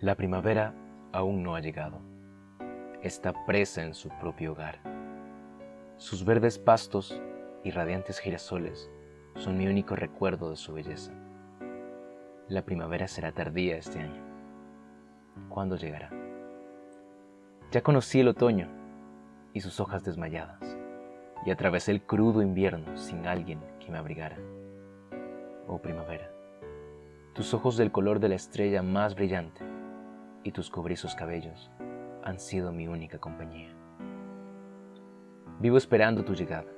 La primavera aún no ha llegado. Está presa en su propio hogar. Sus verdes pastos y radiantes girasoles son mi único recuerdo de su belleza. La primavera será tardía este año. ¿Cuándo llegará? Ya conocí el otoño y sus hojas desmayadas, y atravesé el crudo invierno sin alguien que me abrigara. Oh primavera, tus ojos del color de la estrella más brillante y tus cobrizos cabellos han sido mi única compañía. Vivo esperando tu llegada.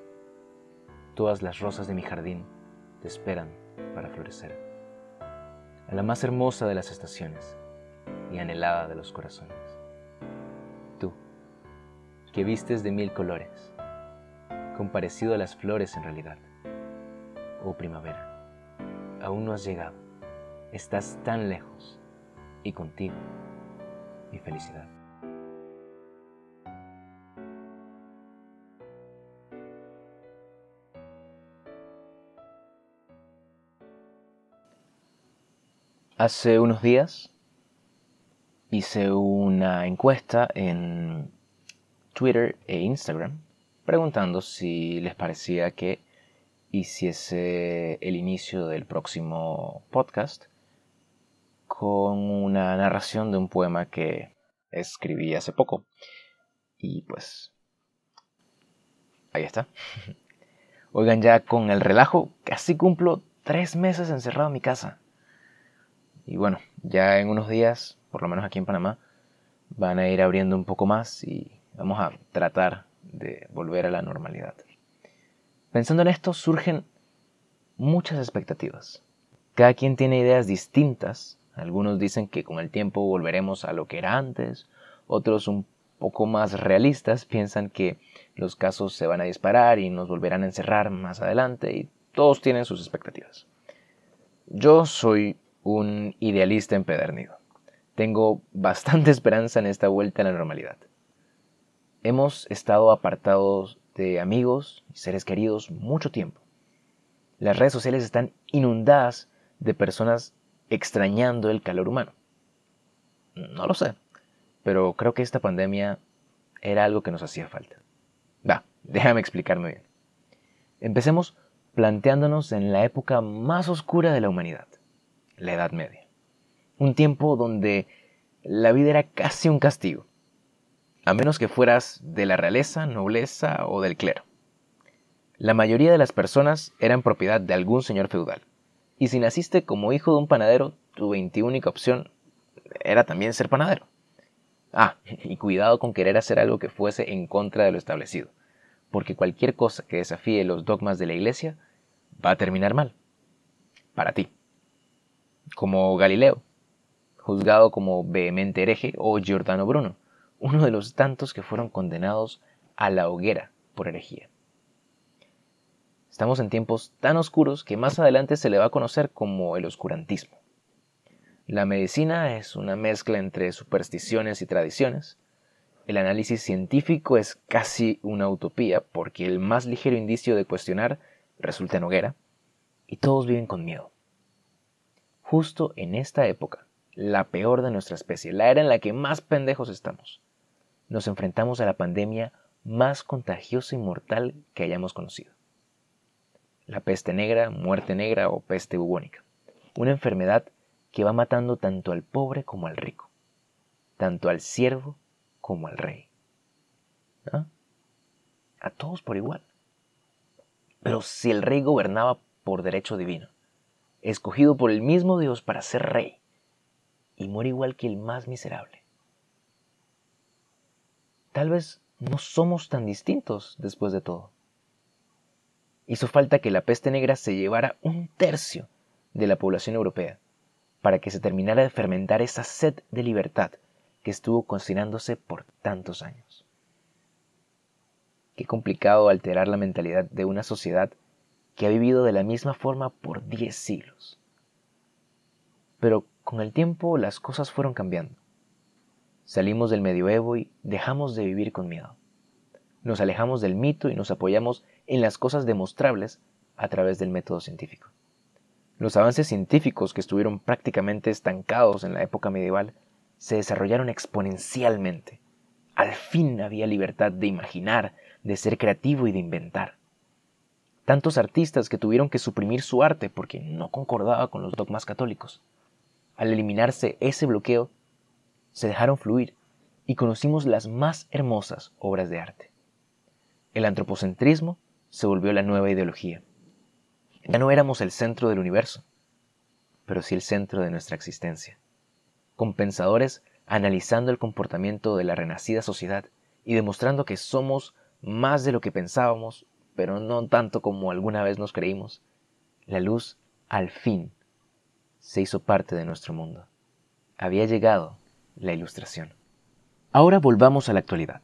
Todas las rosas de mi jardín te esperan para florecer. A la más hermosa de las estaciones y anhelada de los corazones. Tú, que vistes de mil colores, comparecido a las flores en realidad. Oh primavera, aún no has llegado, estás tan lejos y contigo y felicidad. Hace unos días hice una encuesta en Twitter e Instagram preguntando si les parecía que hiciese el inicio del próximo podcast con una narración de un poema que escribí hace poco. Y pues... Ahí está. Oigan, ya con el relajo, casi cumplo tres meses encerrado en mi casa. Y bueno, ya en unos días, por lo menos aquí en Panamá, van a ir abriendo un poco más y vamos a tratar de volver a la normalidad. Pensando en esto surgen muchas expectativas. Cada quien tiene ideas distintas algunos dicen que con el tiempo volveremos a lo que era antes, otros un poco más realistas piensan que los casos se van a disparar y nos volverán a encerrar más adelante y todos tienen sus expectativas. Yo soy un idealista empedernido. Tengo bastante esperanza en esta vuelta a la normalidad. Hemos estado apartados de amigos y seres queridos mucho tiempo. Las redes sociales están inundadas de personas extrañando el calor humano. No lo sé, pero creo que esta pandemia era algo que nos hacía falta. Va, déjame explicarme bien. Empecemos planteándonos en la época más oscura de la humanidad, la Edad Media. Un tiempo donde la vida era casi un castigo, a menos que fueras de la realeza, nobleza o del clero. La mayoría de las personas eran propiedad de algún señor feudal, y si naciste como hijo de un panadero, tu única opción era también ser panadero. Ah, y cuidado con querer hacer algo que fuese en contra de lo establecido, porque cualquier cosa que desafíe los dogmas de la iglesia va a terminar mal. Para ti. Como Galileo, juzgado como vehemente hereje, o Giordano Bruno, uno de los tantos que fueron condenados a la hoguera por herejía. Estamos en tiempos tan oscuros que más adelante se le va a conocer como el oscurantismo. La medicina es una mezcla entre supersticiones y tradiciones. El análisis científico es casi una utopía porque el más ligero indicio de cuestionar resulta en hoguera y todos viven con miedo. Justo en esta época, la peor de nuestra especie, la era en la que más pendejos estamos, nos enfrentamos a la pandemia más contagiosa y mortal que hayamos conocido la peste negra, muerte negra o peste bubónica. Una enfermedad que va matando tanto al pobre como al rico, tanto al siervo como al rey. ¿Ah? A todos por igual. Pero si el rey gobernaba por derecho divino, escogido por el mismo Dios para ser rey, y muere igual que el más miserable. Tal vez no somos tan distintos después de todo. Hizo falta que la peste negra se llevara un tercio de la población europea para que se terminara de fermentar esa sed de libertad que estuvo cocinándose por tantos años. Qué complicado alterar la mentalidad de una sociedad que ha vivido de la misma forma por diez siglos. Pero con el tiempo las cosas fueron cambiando. Salimos del medioevo y dejamos de vivir con miedo. Nos alejamos del mito y nos apoyamos en las cosas demostrables a través del método científico. Los avances científicos que estuvieron prácticamente estancados en la época medieval se desarrollaron exponencialmente. Al fin había libertad de imaginar, de ser creativo y de inventar. Tantos artistas que tuvieron que suprimir su arte porque no concordaba con los dogmas católicos. Al eliminarse ese bloqueo, se dejaron fluir y conocimos las más hermosas obras de arte. El antropocentrismo se volvió la nueva ideología. Ya no éramos el centro del universo, pero sí el centro de nuestra existencia. Con pensadores analizando el comportamiento de la renacida sociedad y demostrando que somos más de lo que pensábamos, pero no tanto como alguna vez nos creímos. La luz, al fin, se hizo parte de nuestro mundo. Había llegado la ilustración. Ahora volvamos a la actualidad.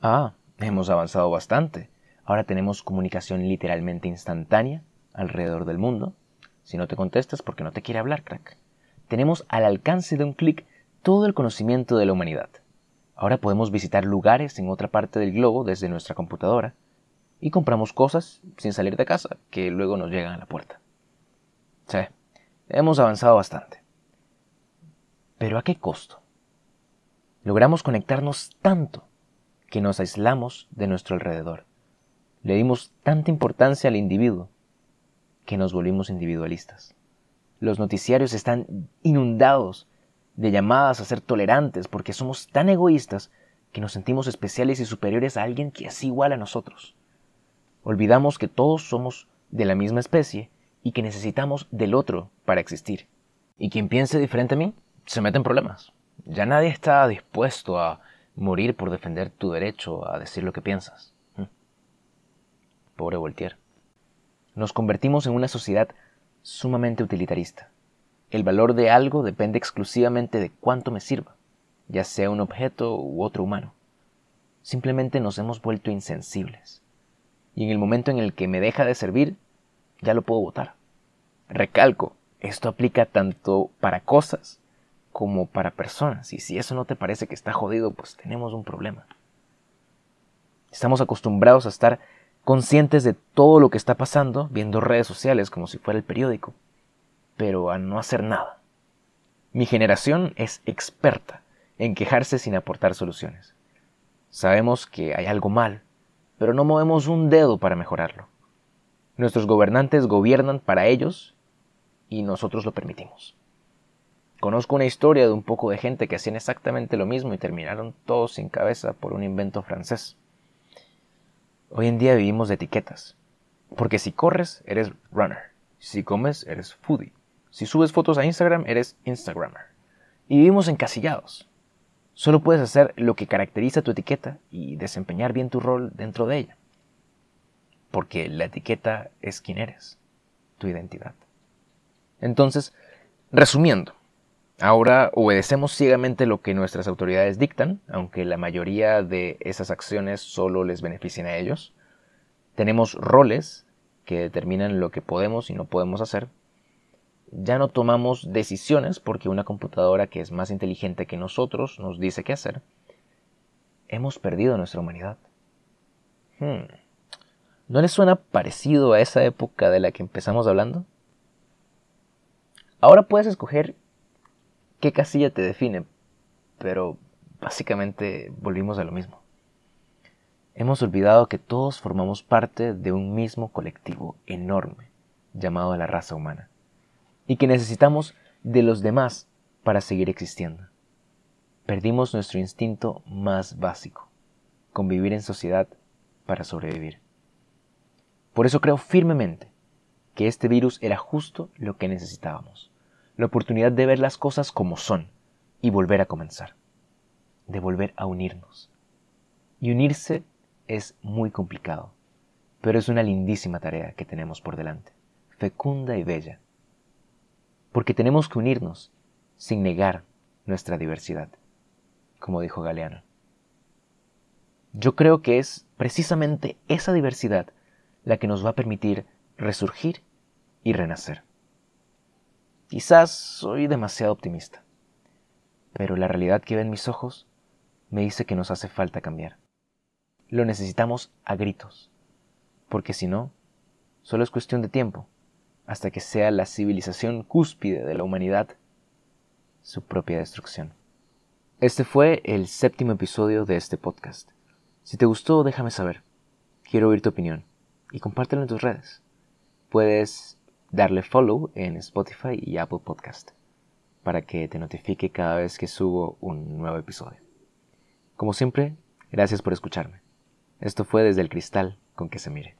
Ah, hemos avanzado bastante. Ahora tenemos comunicación literalmente instantánea alrededor del mundo. Si no te contestas porque no te quiere hablar, crack. Tenemos al alcance de un clic todo el conocimiento de la humanidad. Ahora podemos visitar lugares en otra parte del globo desde nuestra computadora y compramos cosas sin salir de casa que luego nos llegan a la puerta. Sí, hemos avanzado bastante. Pero ¿a qué costo? Logramos conectarnos tanto que nos aislamos de nuestro alrededor. Le dimos tanta importancia al individuo que nos volvimos individualistas. Los noticiarios están inundados de llamadas a ser tolerantes porque somos tan egoístas que nos sentimos especiales y superiores a alguien que es igual a nosotros. Olvidamos que todos somos de la misma especie y que necesitamos del otro para existir. Y quien piense diferente a mí se mete en problemas. Ya nadie está dispuesto a morir por defender tu derecho a decir lo que piensas. ¿Mm? Pobre Voltaire. Nos convertimos en una sociedad sumamente utilitarista. El valor de algo depende exclusivamente de cuánto me sirva, ya sea un objeto u otro humano. Simplemente nos hemos vuelto insensibles y en el momento en el que me deja de servir, ya lo puedo votar. Recalco, esto aplica tanto para cosas como para personas, y si eso no te parece que está jodido, pues tenemos un problema. Estamos acostumbrados a estar conscientes de todo lo que está pasando, viendo redes sociales como si fuera el periódico, pero a no hacer nada. Mi generación es experta en quejarse sin aportar soluciones. Sabemos que hay algo mal, pero no movemos un dedo para mejorarlo. Nuestros gobernantes gobiernan para ellos y nosotros lo permitimos. Conozco una historia de un poco de gente que hacían exactamente lo mismo y terminaron todos sin cabeza por un invento francés. Hoy en día vivimos de etiquetas, porque si corres eres runner, si comes eres foodie, si subes fotos a Instagram eres Instagrammer. Y vivimos encasillados. Solo puedes hacer lo que caracteriza tu etiqueta y desempeñar bien tu rol dentro de ella. Porque la etiqueta es quien eres, tu identidad. Entonces, resumiendo, ahora obedecemos ciegamente lo que nuestras autoridades dictan, aunque la mayoría de esas acciones solo les beneficien a ellos. Tenemos roles que determinan lo que podemos y no podemos hacer ya no tomamos decisiones porque una computadora que es más inteligente que nosotros nos dice qué hacer. Hemos perdido nuestra humanidad. Hmm. ¿No les suena parecido a esa época de la que empezamos hablando? Ahora puedes escoger qué casilla te define, pero básicamente volvimos a lo mismo. Hemos olvidado que todos formamos parte de un mismo colectivo enorme llamado la raza humana y que necesitamos de los demás para seguir existiendo. Perdimos nuestro instinto más básico, convivir en sociedad para sobrevivir. Por eso creo firmemente que este virus era justo lo que necesitábamos, la oportunidad de ver las cosas como son y volver a comenzar, de volver a unirnos. Y unirse es muy complicado, pero es una lindísima tarea que tenemos por delante, fecunda y bella porque tenemos que unirnos sin negar nuestra diversidad, como dijo Galeano. Yo creo que es precisamente esa diversidad la que nos va a permitir resurgir y renacer. Quizás soy demasiado optimista, pero la realidad que ve en mis ojos me dice que nos hace falta cambiar. Lo necesitamos a gritos, porque si no, solo es cuestión de tiempo hasta que sea la civilización cúspide de la humanidad su propia destrucción. Este fue el séptimo episodio de este podcast. Si te gustó, déjame saber. Quiero oír tu opinión y compártelo en tus redes. Puedes darle follow en Spotify y Apple Podcast para que te notifique cada vez que subo un nuevo episodio. Como siempre, gracias por escucharme. Esto fue desde el cristal con que se mire.